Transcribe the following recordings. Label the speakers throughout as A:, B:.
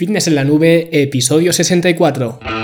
A: Fitness en la Nube, episodio 64.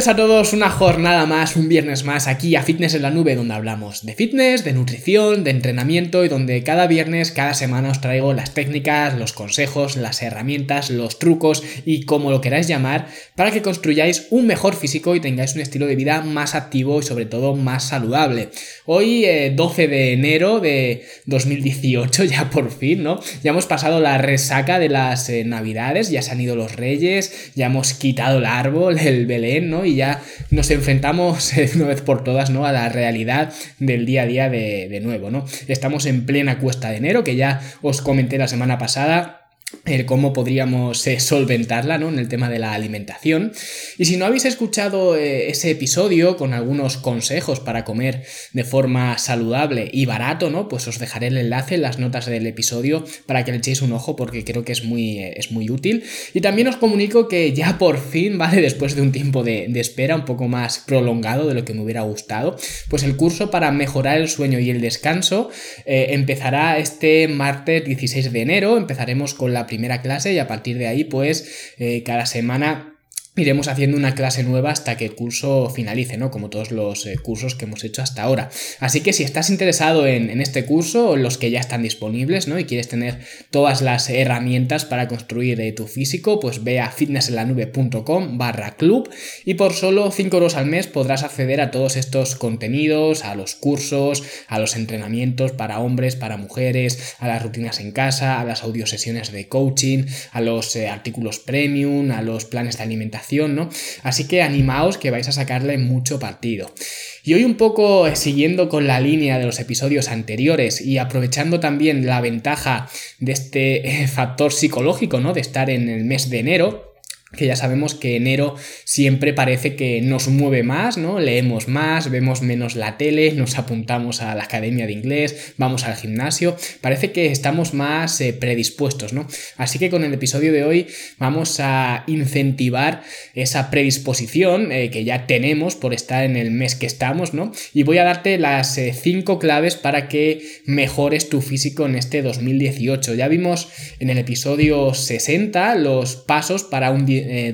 A: Bienvenidos a todos una jornada más, un viernes más aquí a Fitness en la Nube donde hablamos de fitness, de nutrición, de entrenamiento y donde cada viernes, cada semana os traigo las técnicas, los consejos, las herramientas, los trucos y como lo queráis llamar para que construyáis un mejor físico y tengáis un estilo de vida más activo y sobre todo más saludable. Hoy 12 eh, de enero de 2018 ya por fin, ¿no? Ya hemos pasado la resaca de las eh, navidades, ya se han ido los reyes, ya hemos quitado el árbol, el Belén y ya nos enfrentamos una vez por todas, ¿no? A la realidad del día a día de, de nuevo, ¿no? Estamos en plena cuesta de enero, que ya os comenté la semana pasada el cómo podríamos eh, solventarla ¿no? en el tema de la alimentación. Y si no habéis escuchado eh, ese episodio con algunos consejos para comer de forma saludable y barato, ¿no? Pues os dejaré el enlace en las notas del episodio para que le echéis un ojo porque creo que es muy, eh, es muy útil. Y también os comunico que ya por fin, ¿vale? Después de un tiempo de, de espera un poco más prolongado de lo que me hubiera gustado, pues el curso para mejorar el sueño y el descanso empezará este martes 16 de enero. Empezaremos con la primera clase y a partir de ahí pues eh, cada semana iremos haciendo una clase nueva hasta que el curso finalice, ¿no? Como todos los eh, cursos que hemos hecho hasta ahora. Así que si estás interesado en, este curso o los que ya están disponibles, ¿no? Y quieres tener todas las herramientas para construir eh, tu físico, pues ve a fitnessenlanube.com barra club y por solo 5 euros al mes podrás acceder a todos estos contenidos, a los cursos, a los entrenamientos para hombres, para mujeres, a las rutinas en casa, a las audiosesiones de coaching, a los eh, artículos premium, a los planes de alimentación ¿no? Así que animaos que vais a sacarle mucho partido. Y hoy un poco eh, siguiendo con la línea de los episodios anteriores y aprovechando también la ventaja de este eh, factor psicológico, ¿no? De estar en el mes de enero, que ya sabemos que enero siempre parece que nos mueve más, ¿no? Leemos más, vemos menos la tele, nos apuntamos a la academia de inglés, vamos al gimnasio, parece que estamos más eh, predispuestos, ¿no? Así que con el episodio de hoy vamos a incentivar esa predisposición eh, que ya tenemos por estar en el mes que estamos, ¿no? Y voy a darte las eh, cinco claves para que mejores tu físico en este 2018. Ya vimos en el episodio 60 los pasos para un 2018 eh,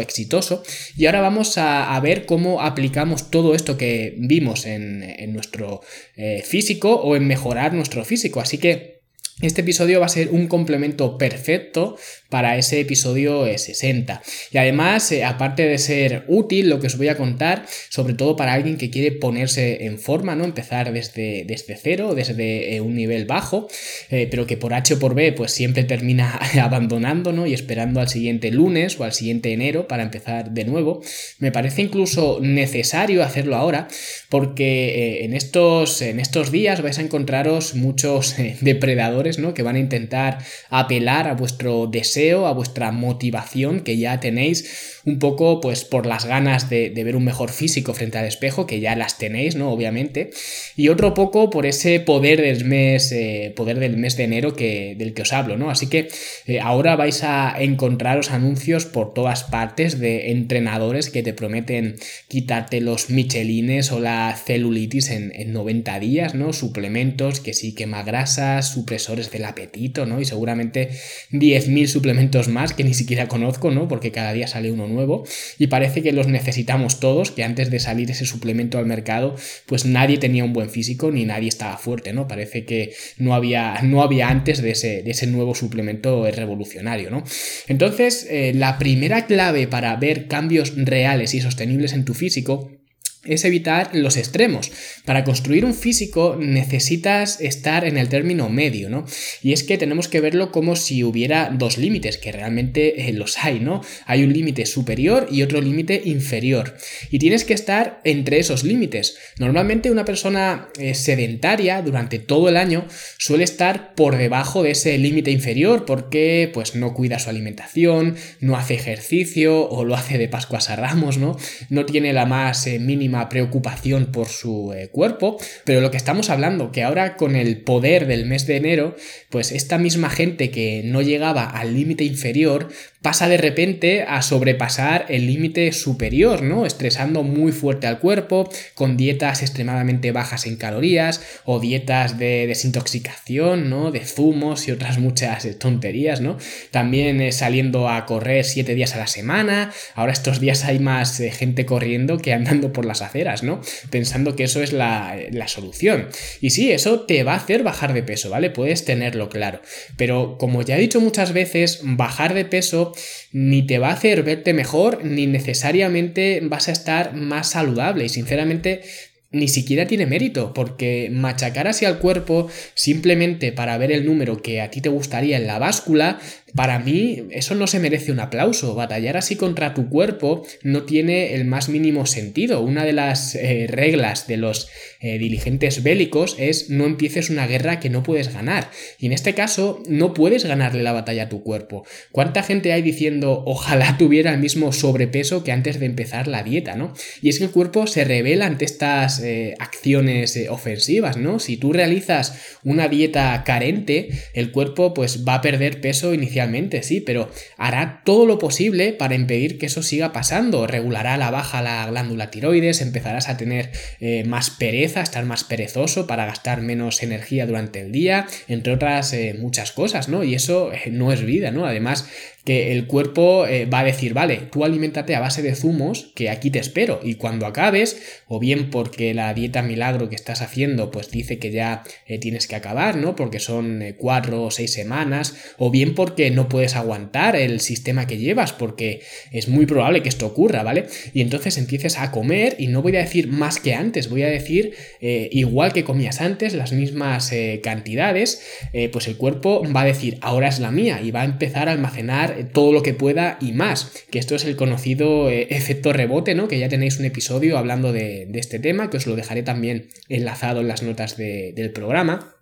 A: exitoso. Y ahora vamos a, ver cómo aplicamos todo esto que vimos en, nuestro eh, físico o en mejorar nuestro físico. Así que este episodio va a ser un complemento perfecto para ese episodio 60. Y además, eh, aparte de ser útil, lo que os voy a contar, sobre todo para alguien que quiere ponerse en forma, ¿no? Empezar desde, desde cero, desde eh, un nivel bajo, eh, pero que por H o por B, pues siempre termina abandonando. Y esperando al siguiente lunes o al siguiente enero para empezar de nuevo. Me parece incluso necesario hacerlo ahora, porque en, estos, en estos días vais a encontraros muchos depredadores, ¿no? Que van a intentar apelar a vuestro deseo a vuestra motivación que ya tenéis un poco pues por las ganas de, ver un mejor físico frente al espejo, que ya las tenéis, ¿no? Obviamente. Y otro poco por ese poder del mes, eh, poder del mes de enero que, del que os hablo, ¿no? Así que eh, ahora vais a encontraros anuncios por todas partes de entrenadores que te prometen quitarte los michelines o la celulitis en, en 90 días, ¿no? Suplementos que sí quema grasas, supresores del apetito, ¿no? Y seguramente 10.000 suplementos más que ni siquiera conozco, ¿no? Porque cada día sale uno nuevo y parece que los necesitamos todos, que antes de salir ese suplemento al mercado, pues nadie tenía un buen físico ni nadie estaba fuerte, ¿no? Parece que no había, no había antes de ese, de ese nuevo suplemento revolucionario, ¿no? Entonces, eh, la primera clave para ver cambios reales y sostenibles en tu físico es evitar los extremos. Para construir un físico necesitas estar en el término medio, ¿no? Y es que tenemos que verlo como si hubiera dos límites, que realmente eh, los hay, ¿no? Hay un límite superior y otro límite inferior. Y tienes que estar entre esos límites. Normalmente una persona eh, sedentaria durante todo el año suele estar por debajo de ese límite inferior porque pues no cuida su alimentación, no hace ejercicio o lo hace de Pascuas a Ramos, ¿no? No tiene la más eh, mínima preocupación por su eh, cuerpo, pero lo que estamos hablando, que ahora con el poder del mes de enero, pues esta misma gente que no llegaba al límite inferior pasa de repente a sobrepasar el límite superior, ¿no? Estresando muy fuerte al cuerpo, con dietas extremadamente bajas en calorías o dietas de desintoxicación, ¿no? De zumos y otras muchas tonterías, ¿no? También eh, saliendo a correr siete días a la semana. Ahora estos días hay más eh, gente corriendo que andando por las aceras, ¿no? Pensando que eso es la, la solución. Y sí, eso te va a hacer bajar de peso, ¿vale? Puedes tenerlo claro. Pero como ya he dicho muchas veces, bajar de peso ni te va a hacer verte mejor, ni necesariamente vas a estar más saludable. Y sinceramente ni siquiera tiene mérito, porque machacar así al cuerpo simplemente para ver el número que a ti te gustaría en la báscula para mí eso no se merece un aplauso. Batallar así contra tu cuerpo no tiene el más mínimo sentido. Una de las eh, reglas de los eh, diligentes bélicos es no empieces una guerra que no puedes ganar. Y en este caso no puedes ganarle la batalla a tu cuerpo. ¿Cuánta gente hay diciendo ojalá tuviera el mismo sobrepeso que antes de empezar la dieta, ¿no? Y es que el cuerpo se revela ante estas eh, acciones ofensivas, ¿no? Si tú realizas una dieta carente, el cuerpo pues va a perder peso inicialmente sí, pero hará todo lo posible para impedir que eso siga pasando. Regulará la baja la glándula tiroides, empezarás a tener eh, más pereza, estar más perezoso para gastar menos energía durante el día, entre otras eh, muchas cosas, ¿no? Y eso eh, no es vida, ¿no? Además, que el cuerpo eh, va a decir, vale, tú alimentate a base de zumos, que aquí te espero, y cuando acabes, o bien porque la dieta milagro que estás haciendo, pues dice que ya eh, tienes que acabar, ¿no? Porque son eh, cuatro o seis semanas, o bien porque no puedes aguantar el sistema que llevas, porque es muy probable que esto ocurra, ¿vale? Y entonces empieces a comer, y no voy a decir más que antes, voy a decir igual que comías antes, las mismas cantidades, pues el cuerpo va a decir, ahora es la mía, y va a empezar a almacenar todo lo que pueda y más, que esto es el conocido eh, efecto rebote, ¿no? Que ya tenéis un episodio hablando de, este tema, que os lo dejaré también enlazado en las notas del programa.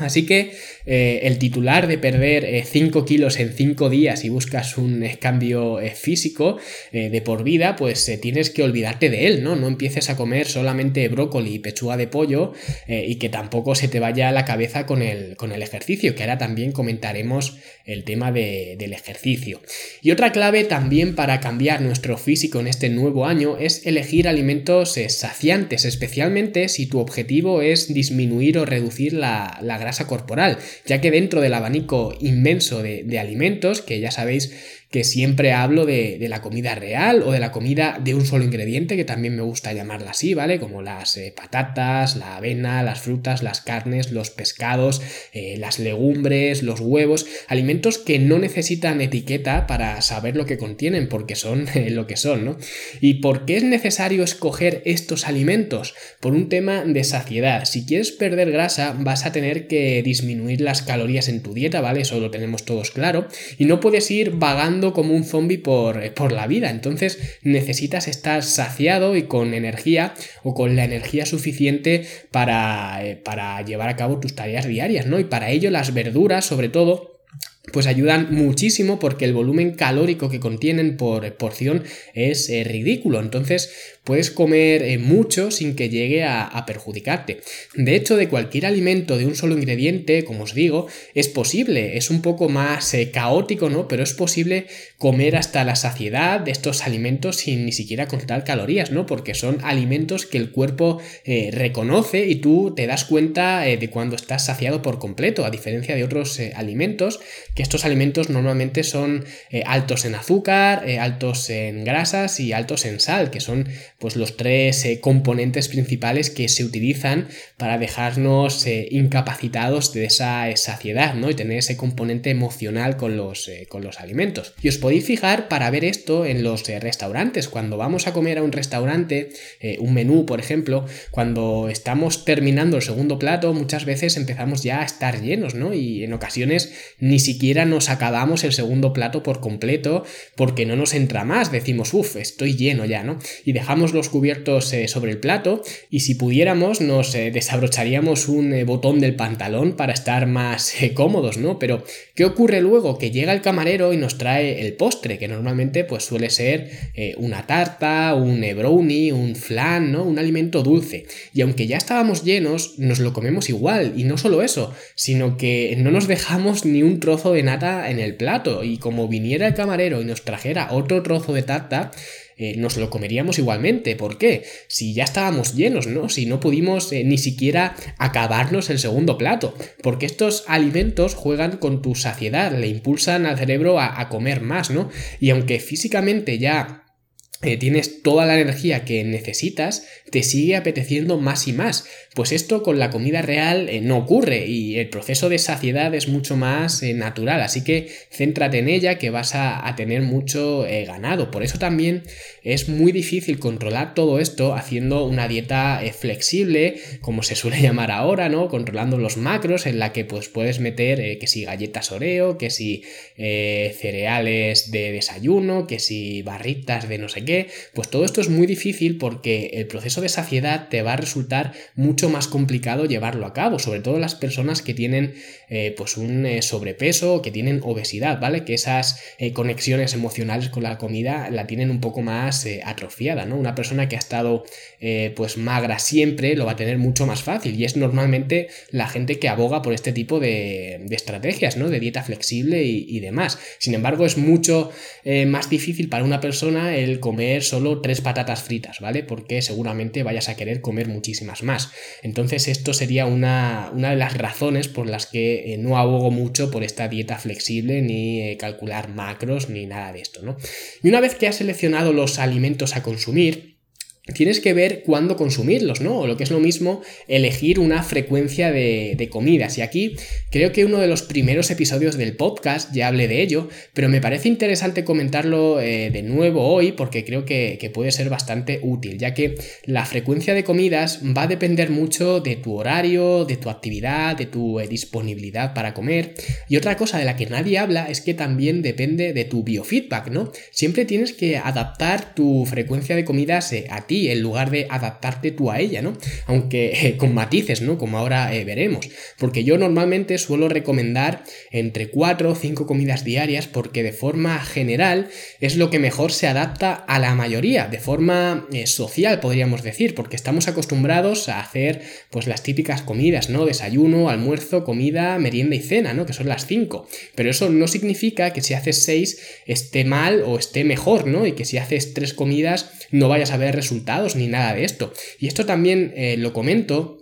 A: Así que eh, el titular de perder 5 eh, kilos en 5 días y buscas un eh, cambio físico de por vida, pues tienes que olvidarte de él, ¿no? No empieces a comer solamente brócoli y pechuga de pollo y que tampoco se te vaya a la cabeza con el, con el ejercicio, que ahora también comentaremos el tema del ejercicio. Y otra clave también para cambiar nuestro físico en este nuevo año es elegir alimentos saciantes, especialmente si tu objetivo es disminuir o reducir la, la corporal, ya que dentro del abanico inmenso de alimentos, que ya sabéis que siempre hablo de, la comida real o de la comida de un solo ingrediente, que también me gusta llamarla así, ¿vale? Como las eh, patatas, la avena, las frutas, las carnes, los pescados, eh, las legumbres, los huevos, alimentos que no necesitan etiqueta para saber lo que contienen, porque son eh, lo que son, ¿no? ¿Y por qué es necesario escoger estos alimentos? Por un tema de saciedad. Si quieres perder grasa, vas a tener que disminuir las calorías en tu dieta, ¿vale? Eso lo tenemos todos claro. Y no puedes ir vagando como un zombie por, por la vida. Entonces necesitas estar saciado y con energía o con la energía suficiente para, eh, para llevar a cabo tus tareas diarias, ¿no? Y para ello las verduras, sobre todo, pues ayudan muchísimo porque el volumen calórico que contienen por porción es eh, ridículo. Entonces puedes comer eh, mucho sin que llegue a, perjudicarte. De hecho, de cualquier alimento de un solo ingrediente, como os digo, es posible. Es un poco más eh, caótico, ¿no? Pero es posible comer hasta la saciedad de estos alimentos sin ni siquiera contar calorías, ¿no? Porque son alimentos que el cuerpo reconoce y tú te das cuenta de cuando estás saciado por completo, a diferencia de otros alimentos que estos alimentos normalmente son eh, altos en azúcar, eh, altos en grasas y altos en sal, que son pues los tres eh, componentes principales que se utilizan para dejarnos incapacitados de esa saciedad, ¿no? Y tener ese componente emocional con los, con los alimentos. Y os podéis fijar para ver esto en los restaurantes. Cuando vamos a comer a un restaurante, un menú, por ejemplo, cuando estamos terminando el segundo plato, muchas veces empezamos ya a estar llenos, ¿no? Y en ocasiones ni siquiera nos acabamos el segundo plato por completo porque no nos entra más, decimos, uff, estoy lleno ya, ¿no? Y dejamos los cubiertos eh, sobre el plato y si pudiéramos nos eh, desabrocharíamos un eh, botón del pantalón para estar más cómodos, ¿no? Pero ¿qué ocurre luego? Que llega el camarero y nos trae el postre, que normalmente pues suele ser una tarta, un brownie, un flan, ¿no? Un alimento dulce. Y aunque ya estábamos llenos, nos lo comemos igual. Y no solo eso, sino que no nos dejamos ni un trozo de nata en el plato. Y como viniera el camarero y nos trajera otro trozo de tarta, eh, nos lo comeríamos igualmente. ¿Por qué? Si ya estábamos llenos, ¿no? Si no pudimos eh, ni siquiera acabarnos el segundo plato. Porque estos alimentos juegan con tu saciedad, le impulsan al cerebro a, a comer más, ¿no? Y aunque físicamente ya eh, tienes toda la energía que necesitas, te sigue apeteciendo más y más. Pues esto con la comida real eh, no ocurre y el proceso de saciedad es mucho más eh, natural. Así que céntrate en ella que vas a, tener mucho ganado. Por eso también es muy difícil controlar todo esto haciendo una dieta flexible, como se suele llamar ahora, ¿no? Controlando los macros en la que pues puedes meter que si galletas Oreo, que si cereales de desayuno, que si barritas de no sé qué pues todo esto es muy difícil porque el proceso de saciedad te va a resultar mucho más complicado llevarlo a cabo, sobre todo las personas que tienen eh, pues un eh, sobrepeso, que tienen obesidad, ¿vale? Que esas eh, conexiones emocionales con la comida la tienen un poco más atrofiada, ¿no? Una persona que ha estado pues magra siempre lo va a tener mucho más fácil y es normalmente la gente que aboga por este tipo de, estrategias, ¿no? De dieta flexible y, y, demás. Sin embargo, es mucho más difícil para una persona el comer solo tres patatas fritas, ¿vale? Porque seguramente vayas a querer comer muchísimas más. Entonces esto sería una, una de las razones por las que eh, no abogo mucho por esta dieta flexible, ni eh, calcular macros, ni nada de esto, ¿no? Y una vez que has seleccionado los alimentos a consumir, tienes que ver cuándo consumirlos, ¿no? O lo que es lo mismo, elegir una frecuencia de, comidas. Y aquí creo que uno de los primeros episodios del podcast ya hablé de ello, pero me parece interesante comentarlo eh, de nuevo hoy porque creo que, puede ser bastante útil, ya que la frecuencia de comidas va a depender mucho de tu horario, de tu actividad, de tu eh, disponibilidad para comer. Y otra cosa de la que nadie habla es que también depende de tu biofeedback, ¿no? Siempre tienes que adaptar tu frecuencia de comidas eh, a en lugar de adaptarte tú a ella, ¿no? Aunque eh, con matices, ¿no? Como ahora eh, veremos. Porque yo normalmente suelo recomendar entre 4 o 5 comidas diarias porque de forma general es lo que mejor se adapta a la mayoría, de forma eh, social podríamos decir, porque estamos acostumbrados a hacer pues las típicas comidas, ¿no? Desayuno, almuerzo, comida, merienda y cena, ¿no? Que son las 5. Pero eso no significa que si haces 6 esté mal o esté mejor, ¿no? Y que si haces 3 comidas no vayas a ver resultados ni nada de esto. Y esto también eh, lo comento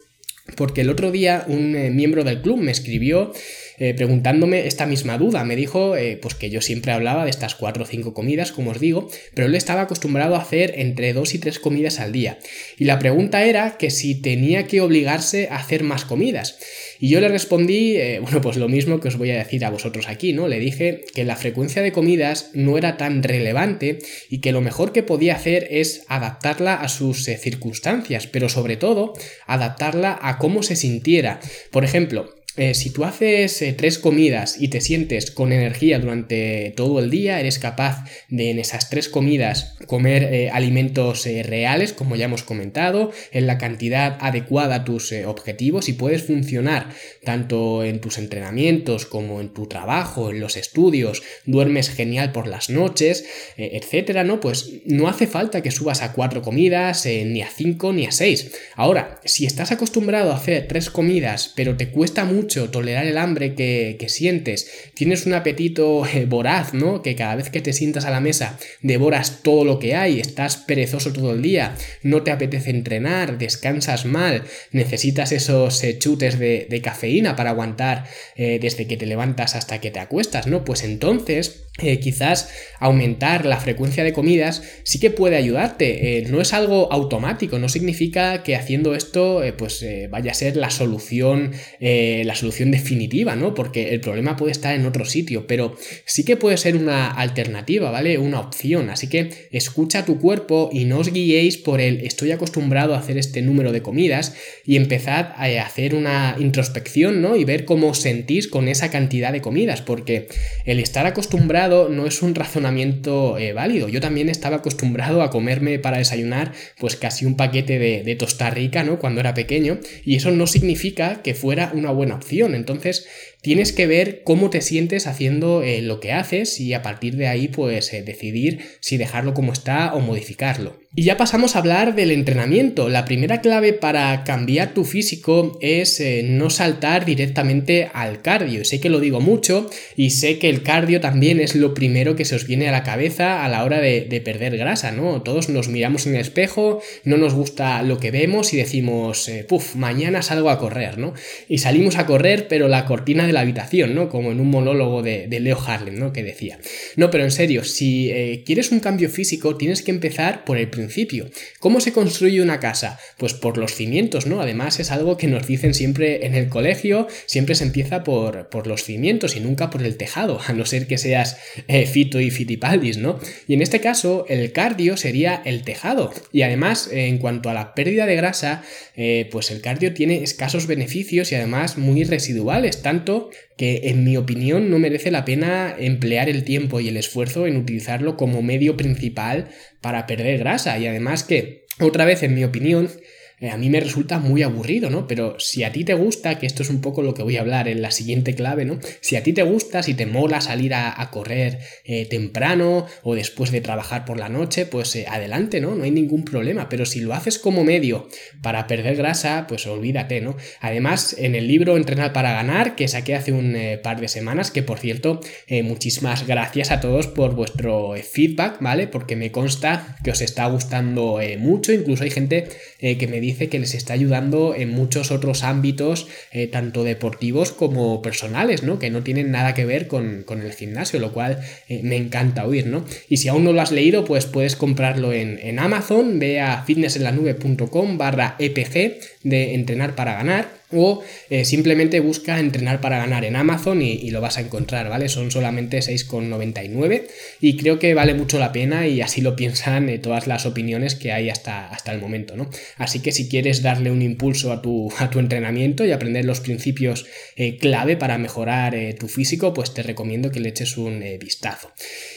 A: porque el otro día un eh, miembro del club me escribió eh, preguntándome esta misma duda. Me dijo pues que yo siempre hablaba de estas cuatro o cinco comidas, como os digo, pero él estaba acostumbrado a hacer entre dos y tres comidas al día. Y la pregunta era que si tenía que obligarse a hacer más comidas. Y yo le respondí, eh, bueno, pues lo mismo que os voy a decir a vosotros aquí, ¿no? Le dije que la frecuencia de comidas no era tan relevante y que lo mejor que podía hacer es adaptarla a sus eh, circunstancias, pero sobre todo adaptarla a cómo se sintiera. Por ejemplo, eh, si tú haces eh, tres comidas y te sientes con energía durante todo el día, eres capaz de en esas tres comidas comer eh, alimentos reales, como ya hemos comentado, en la cantidad adecuada a tus objetivos y puedes funcionar tanto en tus entrenamientos como en tu trabajo, en los estudios, duermes genial por las noches, etcétera, ¿no? Pues no hace falta que subas a cuatro comidas, ni a cinco, ni a seis. Ahora, si estás acostumbrado a hacer tres comidas, pero te cuesta mucho tolerar el hambre que, sientes, tienes un apetito eh, voraz, ¿no? Que cada vez que te sientas a la mesa devoras todo lo que hay, estás perezoso todo el día, no te apetece entrenar, descansas mal, necesitas esos eh, chutes de, cafeína para aguantar eh, desde que te levantas hasta que te acuestas, ¿no? Pues entonces eh, quizás aumentar la frecuencia de comidas sí que puede ayudarte. Eh, no es algo automático, no significa que haciendo esto eh, pues vaya a ser la solución, la solución definitiva, ¿no? Porque el problema puede estar en otro sitio, pero sí que puede ser una alternativa, ¿vale? Una opción. Así que escucha tu cuerpo y no os guiéis por el estoy acostumbrado a hacer este número de comidas y empezad a hacer una introspección, ¿no? Y ver cómo sentís con esa cantidad de comidas, porque el estar acostumbrado no es un razonamiento eh, válido. Yo también estaba acostumbrado a comerme para desayunar pues casi un paquete de, de tosta rica, ¿no? Cuando era pequeño y eso no significa que fuera una buena opción. Entonces tienes que ver cómo te sientes haciendo eh, lo que haces y a partir de ahí pues eh, decidir si dejarlo como está o modificarlo. Y ya pasamos a hablar del entrenamiento. La primera clave para cambiar tu físico es eh, no saltar directamente al cardio. Sé que lo digo mucho y sé que el cardio también es lo primero que se os viene a la cabeza a la hora de, de perder grasa, ¿no? Todos nos miramos en el espejo, no nos gusta lo que vemos y decimos, puff, mañana salgo a correr, ¿no? Y salimos a correr, pero la cortina de la habitación, ¿no? Como en un monólogo de, Leo Harlem, ¿no? Que decía. No, pero en serio, si eh, quieres un cambio físico, tienes que empezar por el principio. ¿Cómo se construye una casa? Pues por los cimientos, ¿no? Además es algo que nos dicen siempre en el colegio, siempre se empieza por, por los cimientos y nunca por el tejado, a no ser que seas eh, fito y fitipaldis, ¿no? Y en este caso, el cardio sería el tejado. Y además, en cuanto a la pérdida de grasa, eh, pues el cardio tiene escasos beneficios y además muy residuales, tanto que en mi opinión no merece la pena emplear el tiempo y el esfuerzo en utilizarlo como medio principal para perder grasa. Y además que, otra vez en mi opinión, eh, a mí me resulta muy aburrido, ¿no? Pero si a ti te gusta, que esto es un poco lo que voy a hablar en la siguiente clave, ¿no? Si a ti te gusta, si te mola salir a, correr eh, temprano o después de trabajar por la noche, pues eh, adelante, ¿no? No hay ningún problema, pero si lo haces como medio para perder grasa, pues olvídate, ¿no? Además, en el libro Entrenar para ganar, que saqué hace un par de semanas, que por cierto, muchísimas gracias a todos por vuestro feedback, ¿vale? Porque me consta que os está gustando mucho, incluso hay gente que me dice que les está ayudando en muchos otros ámbitos, eh, tanto deportivos como personales, ¿no? Que no tienen nada que ver con, el gimnasio, lo cual eh, me encanta oír, ¿no? Y si aún no lo has leído, pues puedes comprarlo en, en Amazon, ve a fitnessenlanube.com barra EPG de entrenar para ganar o eh, simplemente busca entrenar para ganar en Amazon y, lo vas a encontrar, ¿vale? Son solamente 6,99 y creo que vale mucho la pena y así lo piensan eh, todas las opiniones que hay hasta, hasta el momento, ¿no? Así que si quieres darle un impulso a tu, a tu entrenamiento y aprender los principios eh, clave para mejorar tu físico, pues te recomiendo que le eches un vistazo.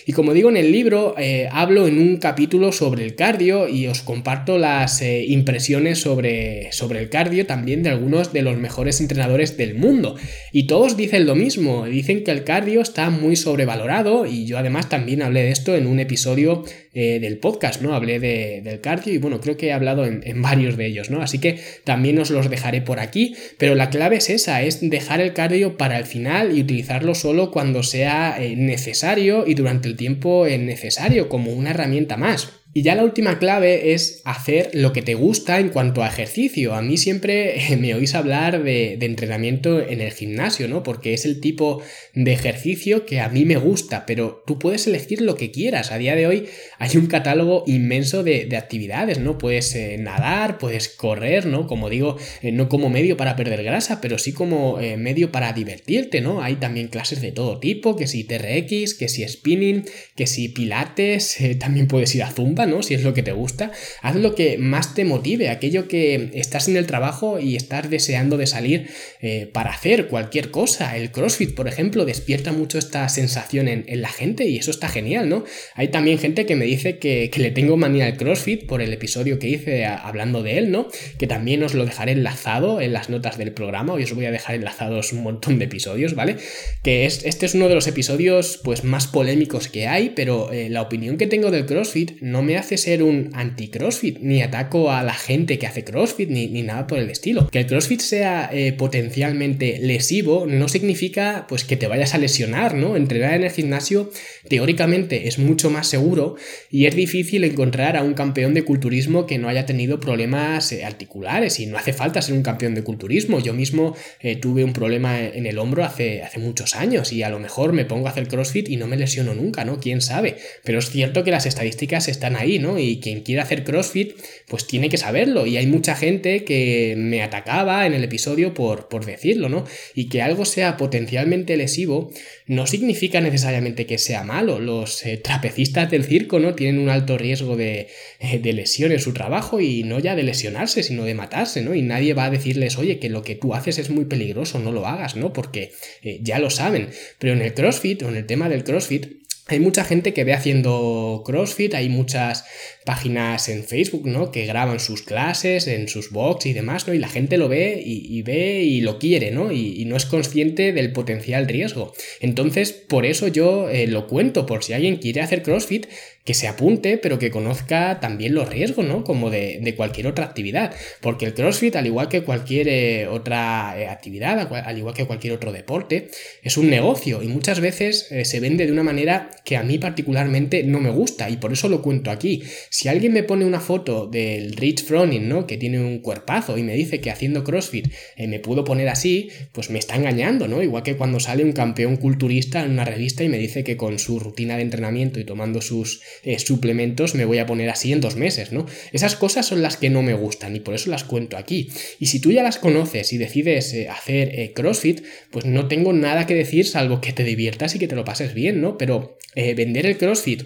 A: Y como digo en el libro, hablo en un capítulo sobre el cardio y os comparto las impresiones sobre, sobre el cardio también de algunos de los mejores entrenadores del mundo. Y todos dicen lo mismo, dicen que el cardio está muy sobrevalorado y yo además también hablé de esto en un episodio eh, del podcast, ¿no? Hablé del cardio y bueno, creo que he hablado en, varios de ellos, ¿no? Así que también os los dejaré por aquí, pero la clave es esa, es dejar el cardio para el final y utilizarlo solo cuando sea eh, necesario y durante el tiempo eh, necesario, como una herramienta más. Y ya la última clave es hacer lo que te gusta en cuanto a ejercicio. A mí siempre me oís hablar de, entrenamiento en el gimnasio, ¿no? Porque es el tipo de ejercicio que a mí me gusta, pero tú puedes elegir lo que quieras. A día de hoy hay un catálogo inmenso de, actividades, ¿no? Puedes eh, nadar, puedes correr, ¿no? Como digo, eh, no como medio para perder grasa, pero sí como eh, medio para divertirte, ¿no? Hay también clases de todo tipo, que si TRX, que si spinning, que si pilates, también puedes ir a Zumba ¿no? Si es lo que te gusta, haz lo que más te motive, aquello que estás en el trabajo y estás deseando de salir eh, para hacer cualquier cosa. El CrossFit, por ejemplo, despierta mucho esta sensación en, la gente y eso está genial, ¿no? Hay también gente que me dice que, le tengo manía al CrossFit por el episodio que hice hablando de él, ¿no? Que también os lo dejaré enlazado en las notas del programa, hoy os voy a dejar enlazados un montón de episodios, ¿vale? Que es, este es uno de los episodios pues más polémicos que hay, pero eh, la opinión que tengo del CrossFit no me me hace ser un anti-CrossFit, ni ataco a la gente que hace CrossFit, ni, nada por el estilo. Que el CrossFit sea eh, potencialmente lesivo no significa pues que te vayas a lesionar, ¿no? Entrenar en el gimnasio teóricamente es mucho más seguro y es difícil encontrar a un campeón de culturismo que no haya tenido problemas eh, articulares y no hace falta ser un campeón de culturismo. Yo mismo eh, tuve un problema en el hombro hace, hace muchos años y a lo mejor me pongo a hacer CrossFit y no me lesiono nunca, ¿no? ¿Quién sabe? Pero es cierto que las estadísticas están ahí, ¿no? Y quien quiera hacer CrossFit, pues tiene que saberlo. Y hay mucha gente que me atacaba en el episodio por, por decirlo, ¿no? Y que algo sea potencialmente lesivo no significa necesariamente que sea malo. Los eh, trapecistas del circo, ¿no? Tienen un alto riesgo de, eh, lesión en su trabajo y no ya de lesionarse, sino de matarse, ¿no? Y nadie va a decirles, oye, que lo que tú haces es muy peligroso, no lo hagas, ¿no? Porque eh, ya lo saben. Pero en el CrossFit o en el tema del CrossFit, hay mucha gente que ve haciendo CrossFit, hay muchas páginas en Facebook, ¿no? Que graban sus clases en sus box y demás, ¿no? Y la gente lo ve y, ve y lo quiere, ¿no? Y, no es consciente del potencial riesgo. Entonces, por eso yo eh, lo cuento, por si alguien quiere hacer CrossFit, que se apunte, pero que conozca también los riesgos, ¿no? Como de, cualquier otra actividad. Porque el CrossFit, al igual que cualquier eh, otra eh, actividad, al igual que cualquier otro deporte, es un negocio y muchas veces se vende de una manera que a mí particularmente no me gusta y por eso lo cuento aquí. Si alguien me pone una foto del Rich Froning, ¿no? Que tiene un cuerpazo y me dice que haciendo CrossFit eh, me puedo poner así, pues me está engañando, ¿no? Igual que cuando sale un campeón culturista en una revista y me dice que con su rutina de entrenamiento y tomando sus eh, suplementos me voy a poner así en dos meses, ¿no? Esas cosas son las que no me gustan y por eso las cuento aquí. Y si tú ya las conoces y decides eh, hacer CrossFit, pues no tengo nada que decir salvo que te diviertas y que te lo pases bien, ¿no? Pero vender el CrossFit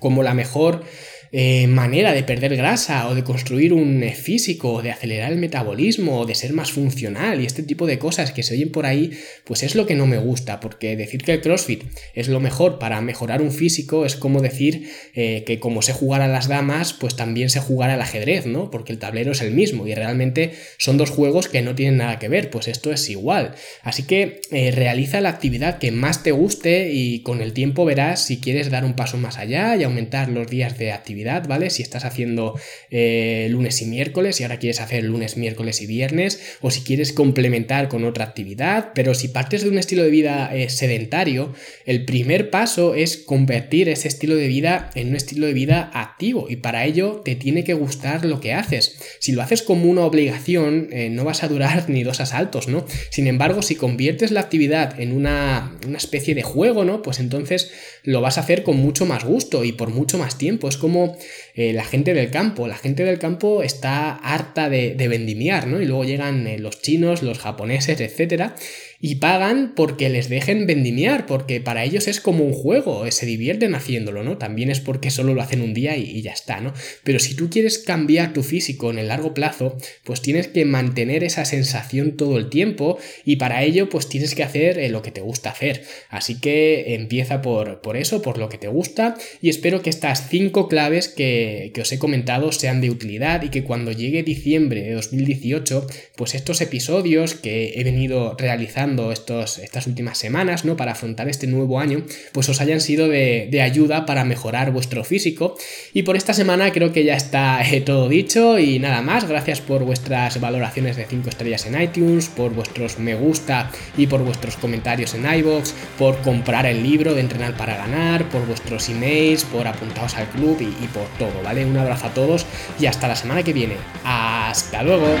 A: como la mejor eh, manera de perder grasa o de construir un eh, físico o de acelerar el metabolismo o de ser más funcional y este tipo de cosas que se oyen por ahí, pues es lo que no me gusta, porque decir que el CrossFit es lo mejor para mejorar un físico es como decir eh, que como sé jugar a las damas, pues también sé jugar al ajedrez, ¿no? Porque el tablero es el mismo y realmente son dos juegos que no tienen nada que ver, pues esto es igual. Así que realiza la actividad que más te guste y con el tiempo verás si quieres dar un paso más allá y aumentar los días de actividad ¿vale? Si estás haciendo eh, lunes y miércoles y ahora quieres hacer lunes, miércoles y viernes, o si quieres complementar con otra actividad, pero si partes de un estilo de vida eh, sedentario, el primer paso es convertir ese estilo de vida en un estilo de vida activo y para ello te tiene que gustar lo que haces. Si lo haces como una obligación, eh, no vas a durar ni dos asaltos, ¿no? Sin embargo, si conviertes la actividad en una, una especie de juego, ¿no? Pues entonces lo vas a hacer con mucho más gusto y por mucho más tiempo. Es como eh, la gente del campo. La gente del campo está harta de, vendimiar, ¿no? Y luego llegan eh, los chinos, los japoneses, etcétera, y pagan porque les dejen vendimiar, porque para ellos es como un juego, se divierten haciéndolo, ¿no? También es porque solo lo hacen un día y, ya está, ¿no? Pero si tú quieres cambiar tu físico en el largo plazo, pues tienes que mantener esa sensación todo el tiempo y para ello pues tienes que hacer eh, lo que te gusta hacer. Así que empieza por, por eso, por lo que te gusta y espero que estas cinco claves que, que os he comentado sean de utilidad y que cuando llegue diciembre de 2018, pues estos episodios que he venido realizando estos, estas últimas semanas, ¿no? Para afrontar este nuevo año, pues os hayan sido de, ayuda para mejorar vuestro físico. Y por esta semana creo que ya está eh, todo dicho y nada más. Gracias por vuestras valoraciones de 5 estrellas en iTunes, por vuestros me gusta y por vuestros comentarios en iBox, por comprar el libro de Entrenar para Ganar, por vuestros emails, por apuntaros al club y por todo, ¿vale? Un abrazo a todos y hasta la semana que viene. ¡Hasta luego!